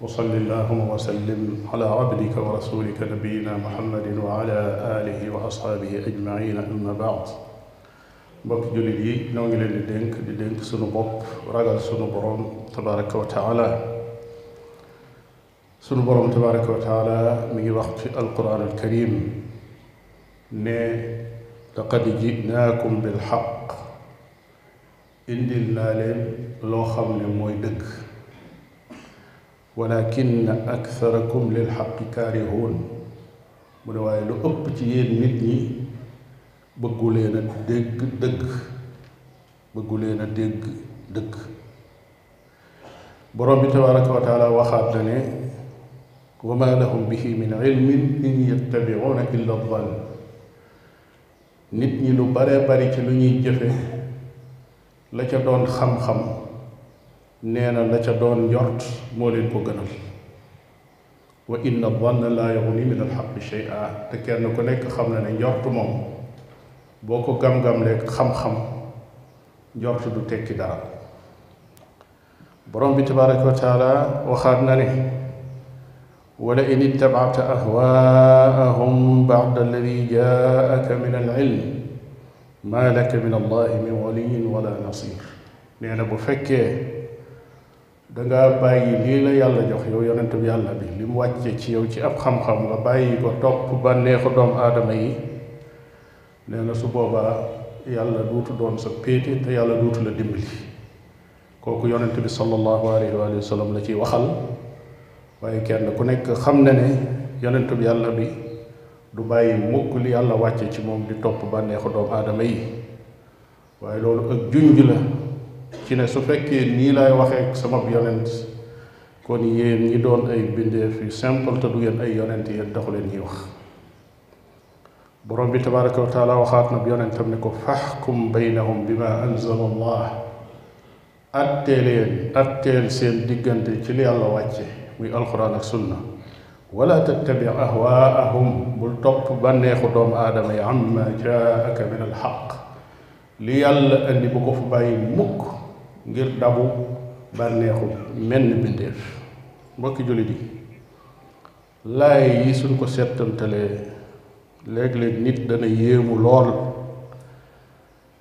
wa salli allahuma wa sallim ala abdika wa rasulika nabiyina muhammadin wa ala alihi wa ashaabihi ajmaina amma baad mbokki jullit yi ñoo ngi leen di dénk di dénk sunu bopp ragal sunu borom tabaraka wa taala sunu borom tabaraka wa taala mi ngi wax ci alquran alkarim ne laqad jinaakum bilxaq indil naa leen loo xam ne mooy dëgg walakin aktharakum lil xaqi kaarihuun mu ne waaye lu ëpp ci yéen nit ñi bëggu leen a dégg dëgg bëggu leen a dégg dëgg borom bi tabaraka wa taala waxaat na ne wa ma lahum bihi min ilmin in yattabicuuna illa dhann nit ñi lu baree bari ci lu ñuy jëfe la ca doon xam-xam nee na la ca doon njort moo leen ko gënal wa inna dhanna laa yughni min alxaqi shay'a te kenn ku nekk xam na ne njort moom boo ko gam-gam lekk xam-xam njort du tekki dara borom bi tabaraka wa taala waxaat na ne wala in ittabacta ahwaahum bacda alladi jaaka min alilm maa laka min allahi min waliyin wala nasir nee na bu fekkee dangaa bàyyi lii la yàlla jox yow yonentu yàlla bi li mu wàcce ci yow ci ab xam-xam nga bàyyi ko topp bànneexu doomu aadama yi nee na su boobaa yàlla duutu doon sa péete te yàlla duutu la dimbali kooku yonent bi sallallahu alayhi wa sallam la ciy waxal waaye kenn ku nekk xam na ne yonent bi yàlla bi du bàyyi mukk li yàlla wàcce ci moom di topp bànneexu doomu aadama yi waaye loolu ak junj la ci ne su fekkee nii lay waxee sama yonent kon yéen ñi doon ay bindeef yu simple te du ngeen ay yonent yéen taxu leen ñuy wax borom bi tabaraka wa taala waxaat na yonentam ne ko faxkum baynahum bi ma anzala allah attee leen atteel seen diggante ci li yàlla wàcce muy alquran ak sunna wala tattabi ahwaahum bul topp bànneexu doomu aadama yi amma jaaka min alxaq li yàlla indi bu ko fu bàyyi mukk ngir dabu bànneexu menn bindeef mbokki jullit yi laay yi suñ ko settantalee léeg-léeg nit dana yéemu lool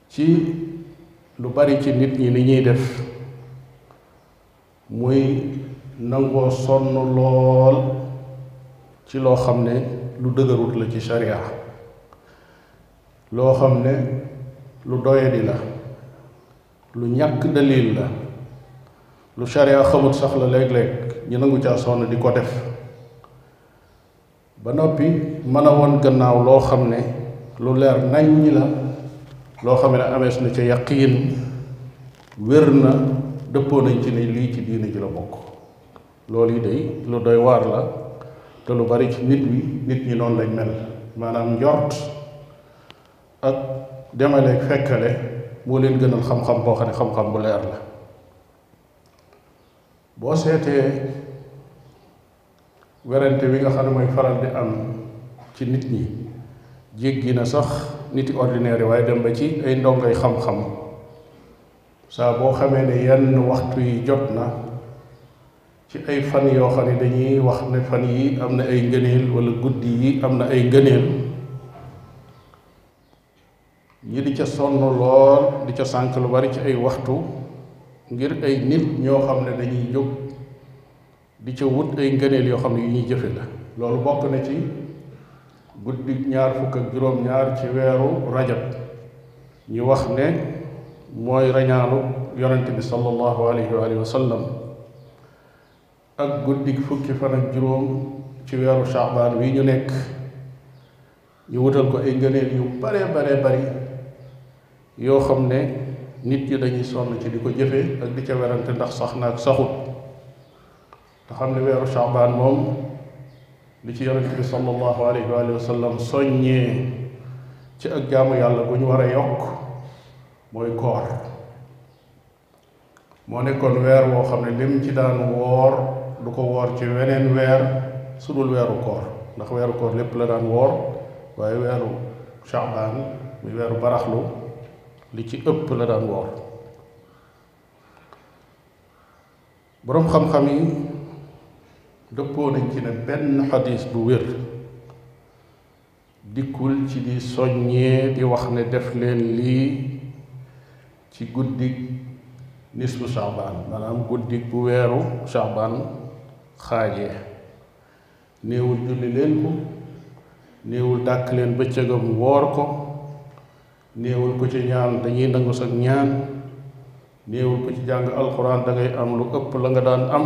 ci lu bari ci nit ñi ni ñuy def muy nangoo sonn lool ci loo xam ne lu dëgërut la ci sharia loo xam ne lu doyadi la lu ñàkk dalil la lu sharia xamut sax la léeg-léeg ñu nangu caa sonn di ko def ba noppi mën a woon gannaaw loo xam ne lu leer naññ la loo xam ne amees na ca yaqiin wér na dëppoo nañ ci ne lii ci diine ji la bokk loolu yi day lu doy waar la te lu bari ci nit ñi nit ñi noonu lañ mel maanaam njort ak demaleeg fekkale moo leen gënal xam-xam boo xam ne xam-xam bu leer la boo seetee werante bi nga xam ne mooy faral di am ci nit ñi jéggi na sax nit yi ordinaire yi waaye dem ba ci ay ndongoy xam-xam saa boo xamee ne yenn waxtu yi jot na ci ay fan yoo xam ne dañuy wax ne fan yi am na ay ngëneel wala guddi yi am na ay ngëneel ñi di ca sonn lool di ca sànk lu bari ci ay waxtu ngir ay nit ñoo xam ne dañuy jóg di ca wut ay ngëneel yoo xam ne yu ñuy jëfe la loolu bokk na ci guddi ñaar fukk ak juróom-ñaar ci weeru rajab ñu wax ne mooy rañaanu yonent bi sallallahu alayhi wa alihi wa sallam ak guddi fukki fan ak juróom ci weeru shaabaan wi ñu nekk ñu wutal ko ay ngëneel yu bare bare bari yoo xam ne nit ñi dañuy sonn ci di ko jëfe ak di ca werante ndax sax na ak saxut te xam ne weeru Shaabaan moom li ci yonent bi sallallahu alayhi wa alihi wa sallam soññee ci ak jaamu yàlla bu ñu war a yokk mooy koor moo nekkoon weer woo xam ne lim ci daan woor du ko woor ci weneen weer su dul weeru koor ndax weeru koor lépp la daan woor waaye weeru Shaabaan muy weeru baraxlu li ci ëpp la daan woor boroom xam-xam yi dëppoo nañ ci ne benn xadis bu wér dikkul ci di soññee di wax ne def leen lii ci guddig nisfu shaabaan maanaam guddig bu weeru shaabaan xaajee néewul julli leen ko néewul dàkk leen bëccëgam woor ko néewul ko ci ñaan dañuy nangu sa ñaan néewul ko ci jàng alxuraan dangay am lu ëpp la nga daan am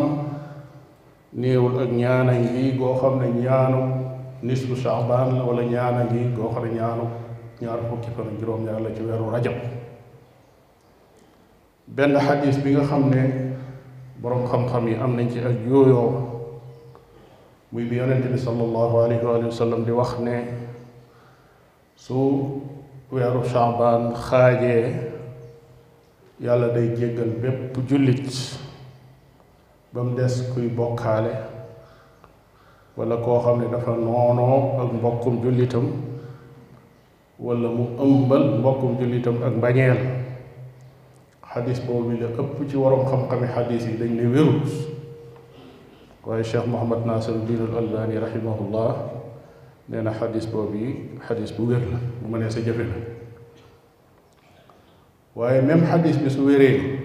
néewul ak ñaana ngi goo xam ne ñaanu nisfu saabaan la wala ñaana ngi goo xam ne ñaanu ñaar fukki fan ak juróom-ñaar la ci weeru rajab benn xadis bi nga xam ne boroom xam-xam yi am nañ ci ak yooyoo muy bi yonent bi sallallahu alayhi wa sallam di wax ne su weeru Shaabaan xaajee yàlla day jéggal bépp jullit ba mu des kuy bokkaale walla koo xam ne dafa noonoo ak mbokkum jullitam walla mu ëmbal mbokkum jullitam ak mbañeel xadis boobu la ëpp ci waroom xam-xami xadis yi dañ ne wérul waaye cheikh mohamad nasir din al albani rahimahullah nee na xadis boobu yi xadis bu wér la bu ma nee sa jëfe la waaye même xadis bi su wéree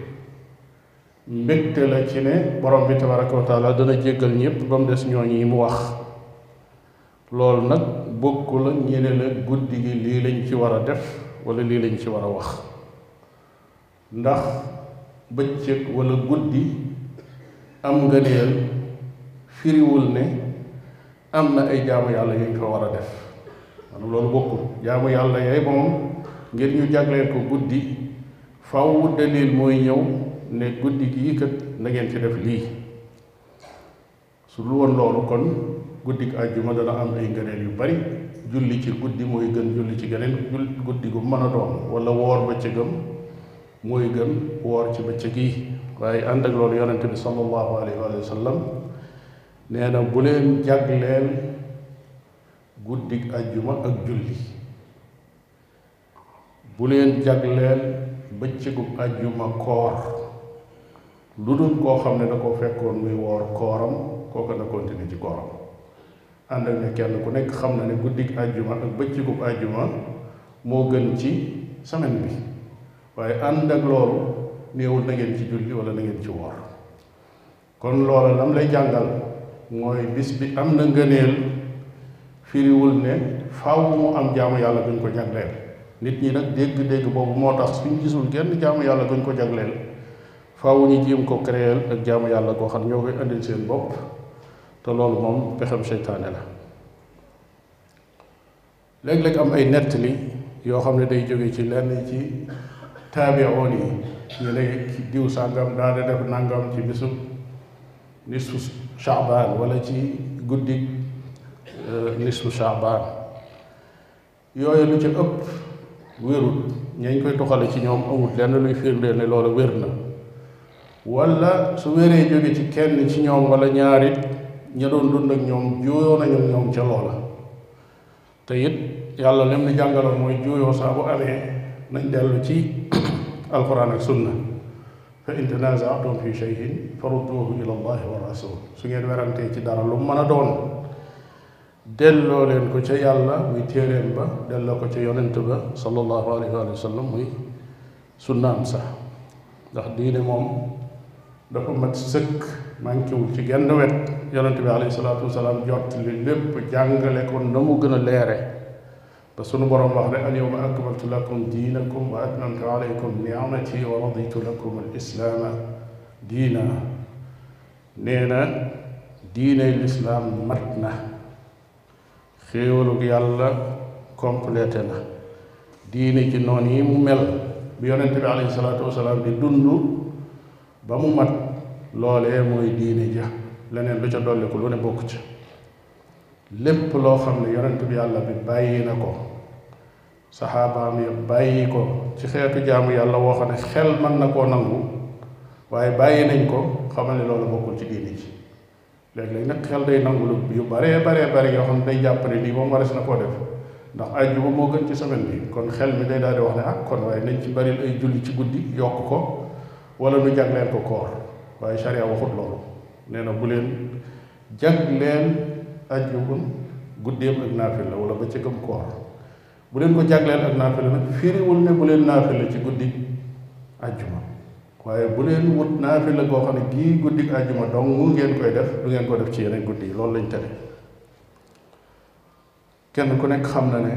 mbégte la ci ne borom bi tabaraka wa taala dana jéggal ñëpp ba mu des ñooñu yi mu wax loolu nag bokk la ñu ne la guddi gi lii lañ ci war a def wala lii lañ ci war a wax ndax bëccëg wala guddi am nga neel firiwul ne am na ay jaamu yàlla yu ñu ko war a def maanaam loolu bokkul jaamu yàlla yay moom ngir ñu jagleel ko guddi faw dalil mooy ñëw ne guddi gii kat na ngeen ci def lii su lu woon loolu kon guddik àjjuma dana am ay ngëneel yu bari julli ci guddi mooy gën julli ci geneen jul guddi gu mën a doon wala woor bëccëgam mooy gën woor ci bëccëg yi waaye ànd ak loolu yonente bi sallallahu alayhi wa sallam nee na bu leen jagleel guddik àjjuma ak julli bu leen jagleel bëccëgu àjjuma koor lu dul koo xam ne da ko fekkoon muy woor kooram kooka na continuer ci kooram ànd ak ne kenn ku nekk xam na ne guddig àjjuma ak bëccëgu àjjuma moo gën ci semaine bi waaye ànd ak loolu néewul na ngeen ci julli wala na ngeen ci woor kon loola lam lay jàngal mooy bis bi am na ngëneel firiwul ne faaw mu am jaamu yàlla buñ ko jagleel nit ñi nag dégg-dégg boobu moo tax suñ gisul genn jaamu yàlla buñ ko jagleel faaw ñu jéem ko créer ak jaamu yàlla koo xam ñoo koy indil seen bopp te loolu moom pexem seytaane la léeg-léeg am ay nettali yoo xam ne day jóge ci lenn ci taabiroon yi ñu ne ci diw sàngam daa da def nangam ci bisu nisfu shaabaan wala ci guddi euh, nisfu shaabaan yooyu lu ci ëpp wérul ñañ koy tuxale ci ñoom amul lenn luy firndeel ne loolu wér na wala su wéree jóge ci kenn ci ñoom wala ñaarit ña doon dund ak ñoom juyoo nañu ak ñoom ca loola te it yàlla lem ni jàngaloon mooy juuyoo saa bu amee nañ dellu ci alquran ak sunna fa in tanaza'tum fi shay'in farudduhu ila allahi wa rasul su ngeen werantee ci dara lu mën a doon delloo leen ko ca yàlla muy téeréem ba delloo ko ca yonent ba sallallahu alayhi wa sallam muy su naam sax ndax diine moom dafa mat sëkk manquéwul ci genn wet yonent bi alayhi salaatu wasalaam jot li lépp jàngale ko na mu gën a leere ba sunu borom wax ne al yawma akmaltu lakum diinakum wa atmamtu alaykum ni'mati wa raditu lakum al islaama diina nee na diine lislaam mat na xéewalug yàlla complété na diine ci noonu yi mu mel bi yonent bi alayhi salaatu wasalaam di dund ba mu mat loolee mooy diine ja leneen lu ca dolliku lu ne bokk ca lépp loo xam ne yonent bi yàlla bi bàyyi na ko saxaabaam ya bàyyi ko ci xeetu jaamu yàlla woo xam ne xel mën na koo nangu waaye bàyyi nañ ko xamal ne loolu bokkul ci diine ji léeg-léeg nag xel day nangu lu yu baree baree bare yoo xam ne day jàpp ne lii moom warees na koo def ndax àjjuma moo gën ci semaine bi kon xel mi day daal di wax ne ah kon waaye nañ ci bari ay julli ci guddi yokk ko wala nu jagleel ko koor waaye charia waxut loolu nee na bu leen jagleel àjjuma guddeem ak naafil la wala ba ca gëm koor bu leen ko jagleel ak naafila nag firiwul ne bu leen naafila ci guddi àjjuma waaye bu leen wut naafila goo xam ne gii guddi àjjuma dong mu ngeen koy def du ngeen ko def ci yeneen guddi yi loolu lañ tere kenn ku nekk xam na ne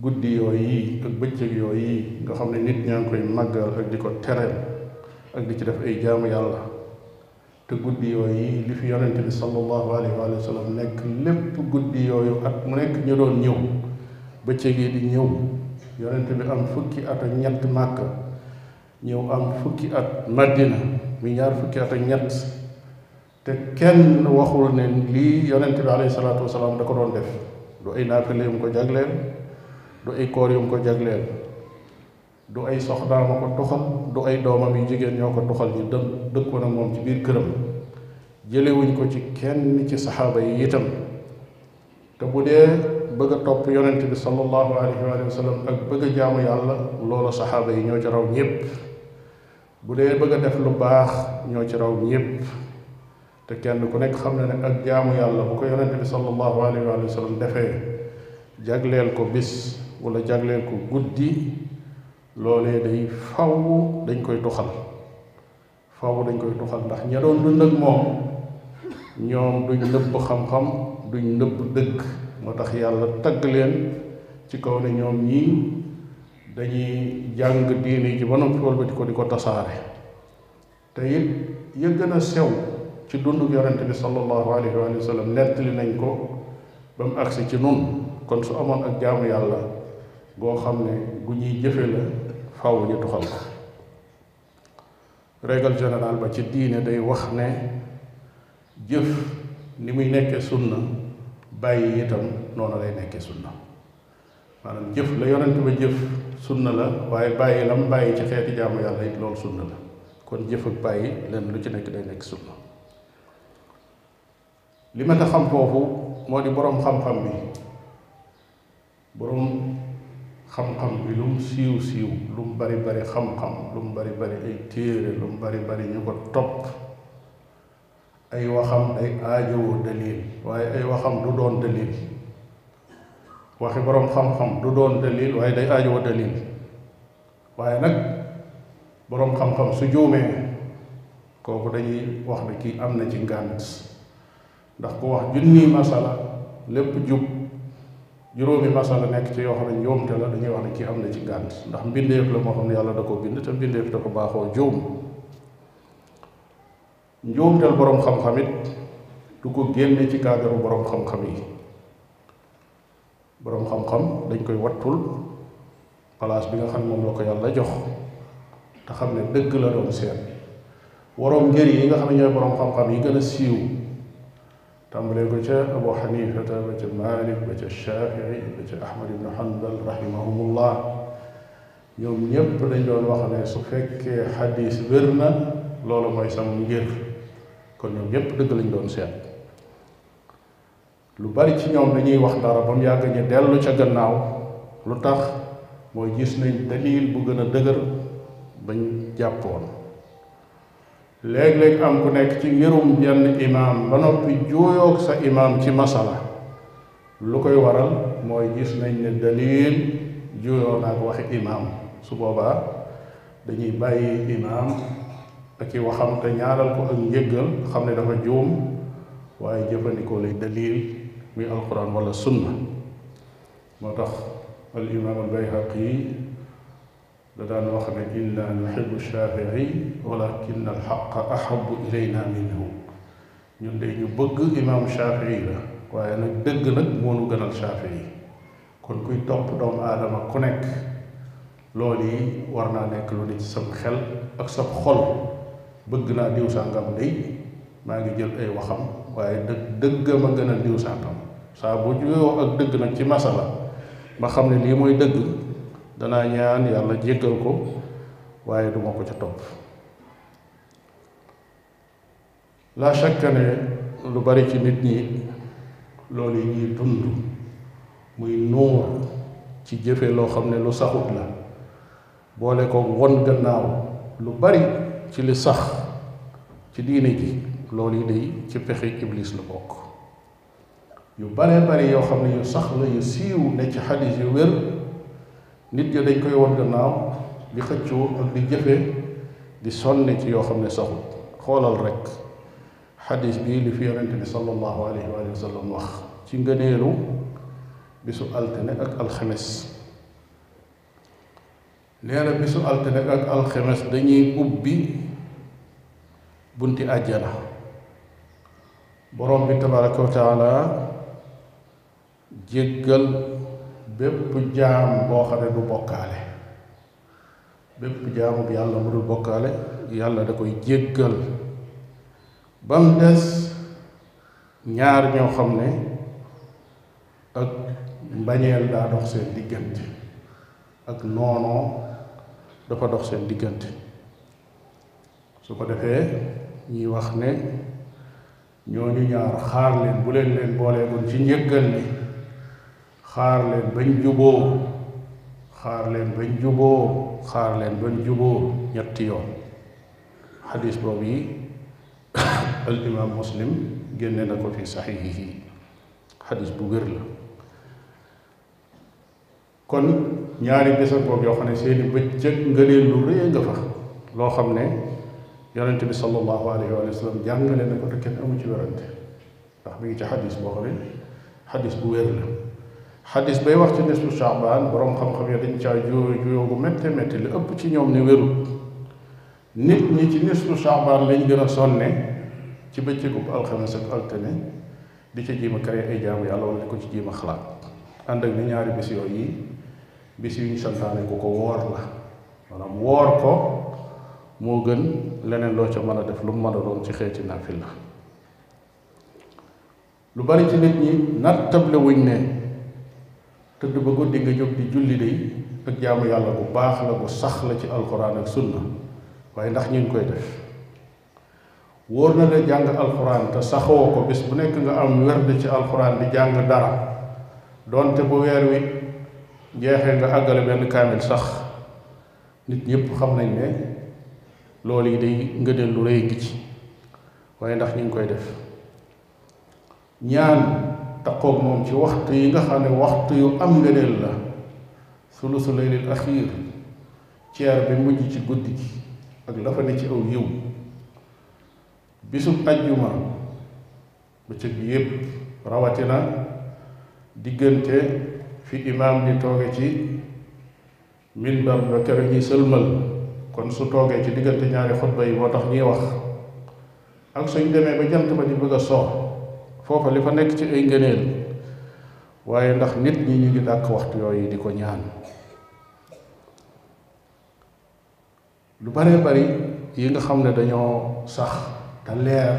guddi yooyu yi ak bëccëg yooyu yi nga xam ne nit ñaa ngi koy màggal ak di ko tereel ak di ci def ay jaamu yàlla te guddi yooyu li fi yonent bi sallallahu alayhi wa sallam nekk lépp guddi yooyu at mu nekk ñu doon ñëw bëccëg yi di ñëw yonent bi am fukki at ak ñett màkka ñëw am fukki at madina muy ñaar fukki at ak ñett te kenn waxul ne lii yonent bi alayhi salaatu wasalaam da ko doon def du ay naafile yu mu ko jagleel du ay koor yu mu ko jagleel du ay soxnaa ma ko tuxal du ay doomam yu jigéen ñoo ko tuxal ñu dë dëkkoon ak moom ci biir këram jëlewuñ ko ci kenn ci saxaaba yi itam te bu dee bëgg a topp yonent bi sallallahu alayhi wa sallam ak bëgg a jaamu yàlla loola saxaaba yi ñoo ci raw ñépp bu dee bëgg a def lu baax ñoo ci raw ñépp te kenn ku nekk xam na ne ak jaamu yàlla bu ko yonente bi sallallahu alayhi wa sallam defee jagleel ko bis wala jagleel ko guddi loolee day faw dañ koy tuxal faw dañ koy tuxal ndax ña doon dund ak moom ñoom duñ nëbb xam-xam duñ nëbb dëgg moo tax yàlla tagg leen ci kaw ne ñoom ñii dañuy jàng diine ji ba noppi walbati ko di ko tasaare te it ya gën a sew ci dundug yonente bi sallallahu alayhi wa sallam nettali nañ ko ba mu agsi ci nun kon su amoon ak jaamu yàlla goo xam ne gu ñuy jëfe la faaw ñu tuxal ko règle générale ba ci diine day wax ne jëf ni muy nekkee sunna bàyyi itam noonu lay nekkee sunna maanaam jëf la yonent ba jëf sunna la waaye bàyyi lam bàyyi ci xeeti jaamu yàlla it loolu sunna la kon jëf ak bàyyi lenn lu ci nekk day nekk sunna li ma ta xam foofu moo di boroom xam-xam bi boroom xam-xam bi lu mu siiw siiw lu mu bari bari xam-xam lu mu bari bari ay téere lu mu bari bari ñu ko topp ay waxam day aajowoo dalil waaye ay waxam du doon dalil waxi boroom xam-xam du doon dalil waaye day aajowoo dalil waaye nag boroom xam-xam su juumee kooku dañuy wax ne kii am na ci ngànt ndax ku wax junni masala lépp jub juróomi masala nekk ci yoo xam ne njuumte la dañuy wax ne kii am na ci ngànt ndax mbindeef la moo xam ne yàlla da ko bind te mbindeef da ko baaxoo juum njuumtal boroom xam-xam it du ko génne ci cadre boroom xam-xam yi boroom xam-xam dañ koy wattul place bi nga xam ne moom la ko yàlla jox te xam ne dëgg la doon seet waroom ngër yi nga xam ne ñooy boroom xam-xam yi gën a siiw tàmbalee ko ca abu xanifata ba ca malik ba ca shafii ba ca ahmad ibnu hanbal rahimahumullah ñoom ñépp dañ doon wax ne su fekkee xadis wér na loolu mooy sama ngir kon ñoom ñépp dëgg lañ doon seet lu bari ci ñoom dañuy wax dara ba mu yàgg ñu dellu ca gannaaw lu tax mooy gis nañ dalil bu gën a dëgër bañ jàppoon léeg-léeg am ku nekk ci ngirum yenn imaam ba noppi juuyoog sa imaam ci masala lu koy waral mooy gis nañ ne dalil juuyoo naag waxi imaam su boobaa dañuy bàyyi imaam ak i waxam te ñaanal ko ak njëggal xam ne dafa juum waaye jëfandikoo lay dalil muy alquran wala sunna moo tax al imaam al bayhaqi da daan wax ne inna nuxibu shafii walakin alxaqa ahabu ilayna minhu ñun de ñu bëgg imaamu shafii la waaye nag dëgg nag moo nu gënal shafii kon kuy topp doomu aadama ku nekk loolu yi war naa nekk lu ne ci sam xel ak sa xol bëgg naa diw sàngam day maa ngi jël ay waxam waaye dëgg dëggam a gën a diw sàngam saa bu juyoo ak dëgg nag ci masala ma xam ne lii mooy dëgg danaa ñaan yàlla jéggal ko waaye duma ko ca topp la shakka ne lu bari ci nit ñi loolu yi ñuy dund muy nuur ci jëfe loo xam ne lu saxut la boole ko won gannaaw lu bari ci li sax ci diine ji loolu yi day ci pexe iblis lu bokk yu bare bare yoo xam ne yu sax la yu siiw ne ci xadis yu wér nit ñi dañ koy won gannaaw di xëccoo ak di jëfe di sonne ci yoo xam ne saxul xoolal rek xadis bii li fi yonente bi sallallahu alayhi wa sallam wax ci ngëneelu bisu altine ak alxames nee na bisu altine ak alxemes dañuy ubbi bunti àjjana borom bi tabaraka wa taala jéggal bépp jaam boo xam ne du bokkaale bépp jaamu bi yàlla mu dul bokkaale yàlla da koy jéggal ba mu des ñaar ñoo xam ne ak mbañeel daa dox seen diggante ak noonoo dafa dox seen diggante su ko defee ñuy wax ne ñooñu ñaar xaar leen bu leen leen boolee kon ci njëggal li xaar leen bañ juboo xaar leen bañ juboo xaar leen bañ juboo ñetti yoon xadis boobu yi al imam muslim génne na ko fi saxiixihi xadis bu wér la kon ñaari bés ak boobu yoo xam ne seeni bëccëg ngëneel lu rëy nga fa loo xam ne yonente bi sallallahu alayhi wa sallam jàngale na ko te kenn amu ci werante ndax mi ngi ci xadis boo xam ne xadis bu wér la xadis bay wax ci nisfu Shaabaan boroom xam-xam ya dañ caa juyoo juyoo bu métte métti li ëpp ci ñoom ne wérul nit ñi ci nisfu Shaaban lañ gën a sonne ci bëccëgu alxames ak altine di ci jéem a créer ay jaamu yàlla wala di ko ci jéem a xalaat ànd ak ni ñaari bis yooyu yi bis yu ñu santaane ku ko woor la maanaam woor ko moo gën leneen loo ca mën a def lu mu mën a doon ci xeeti naafila lu bari ci nit ñi nat table wuñ ne tëdd ba guddi nga jóg di julli day ak jaamu yàlla bu baax la bu sax la ci alxuraan ak sunna waaye ndax ñu ngi koy def wóor na ne jàng alxuraan te saxoo ko bis bu nekk nga am werd ci alxuraan di jàng dara doonte bu weer wi jeexee nga àggale benn kaamil sax nit ñëpp xam nañ ne loolu yi day ngëneel lu rëy gi ci waaye ndax ñu ngi koy def ñaan taqoog moom ci waxtu yi nga xam ne waxtu yu am ngëneel la sulusu laylil axiir ceer bi mujj ci guddi gi ak la fa ne ci aw yiw bisub ajjuma bëccëg bi yépp rawatina diggante fi imaam di tooge ci minbar ba kër ñi sëlmal kon su toogee ci diggante ñaari xutba yi moo tax ñuy wax ak suñ demee ba jant ba di bëgg a soo foofa li fa nekk ci ay ngëneel waaye ndax nit ñi ñu ngi dàkk waxtu yooyu di ko ñaan lu baree bari yi nga xam ne dañoo sax te leer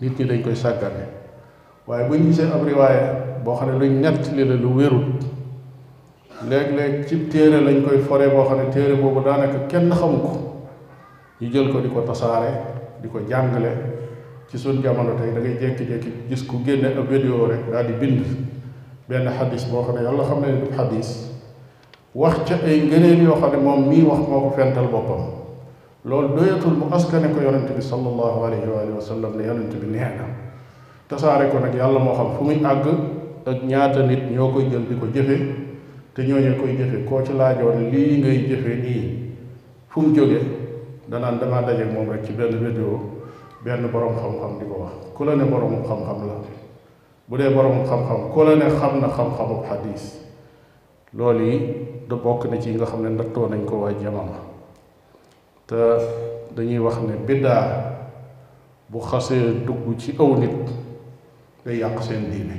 nit ñi dañ koy sàggane waaye bu ñu gisee ab riwaaya boo xam ne luñ ñett li la lu wérul léeg-léeg ci téere lañ koy fore boo xam ne téere boobu daanaka kenn xamu ko ñu jël ko di ko tasaare di ko jàngale ci suñ jamono tey da ngay jékki-jékki gis ku génne ab vidéo rek daal di bind benn xadis boo xam ne yàlla xam ne du xadis wax ca ay ngëneel yoo xam ne moom mii wax moo ko fental boppam loolu doyatul mu askane ko yonent bi sallallahu alayhi wa alihi wa sallam ne yonent bi nee na tasaare ko nag yàlla moo xam fu muy àgg ak ñaata nit ñoo koy jël di ko jëfe te ñooñu koy jëfe koo ci laajoon lii ngay jëfe nii fu mu jóge danaan damaa daje moom rek ci benn vidéo benn borom xam-xam di ko wax ku la ne borom xam-xam la bu dee borom xam-xam ku la ne xam na xam-xamu xadis loolu yi du bokk na ci yi nga xam ne ndattoo nañ ko waa jamono te dañuy wax ne biddaa bu xasee dugg ci aw nit day yàq seen diine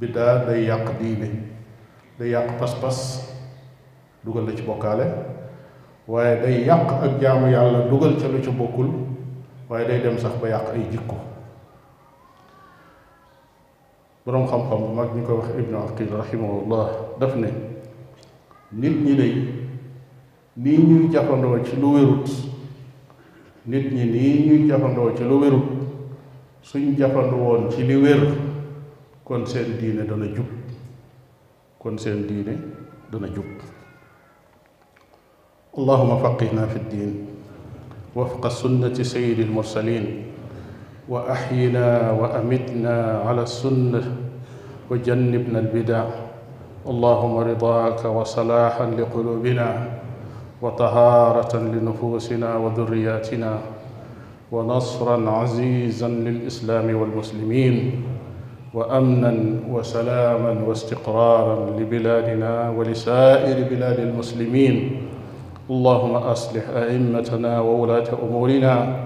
biddaa day yàq diine day yàq pas-pas dugal la ci bokkaale waaye day yàq ak jaamu yàlla dugal ca lu ca bokkul waaye day dem sax ba yàq ay jikko boroom xam-xam bu mag ñu koy wax ibnu aqil rahimahullah daf ne nit ñi day nii ñuy jafandoo ci lu wérut nit ñi nii ñuy jafandoo ci lu wérut suñ jafandu woon ci li wér kon seen diine dana jub kon seen diine dana jub allahuma faqihna fi ddin وفق سنة سيد المرسلين وأحينا وأمتنا على السنة وجنبنا البدع اللهم رضاك وصلاحا لقلوبنا وطهارة لنفوسنا وذرياتنا ونصرا عزيزا للإسلام والمسلمين وأمنا وسلاما واستقرارا لبلادنا ولسائر بلاد المسلمين اللهم أصلح أئمتنا وولاة أمورنا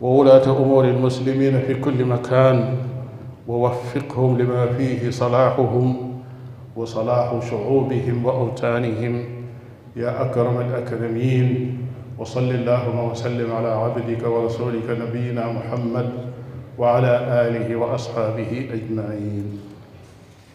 وولاة أمور المسلمين في كل مكان ووفقهم لما فيه صلاحهم وصلاح شعوبهم وأوطانهم يا أكرم الأكرمين وصل اللهم وسلم على عبدك ورسولك نبينا محمد وعلى آله وأصحابه أجمعين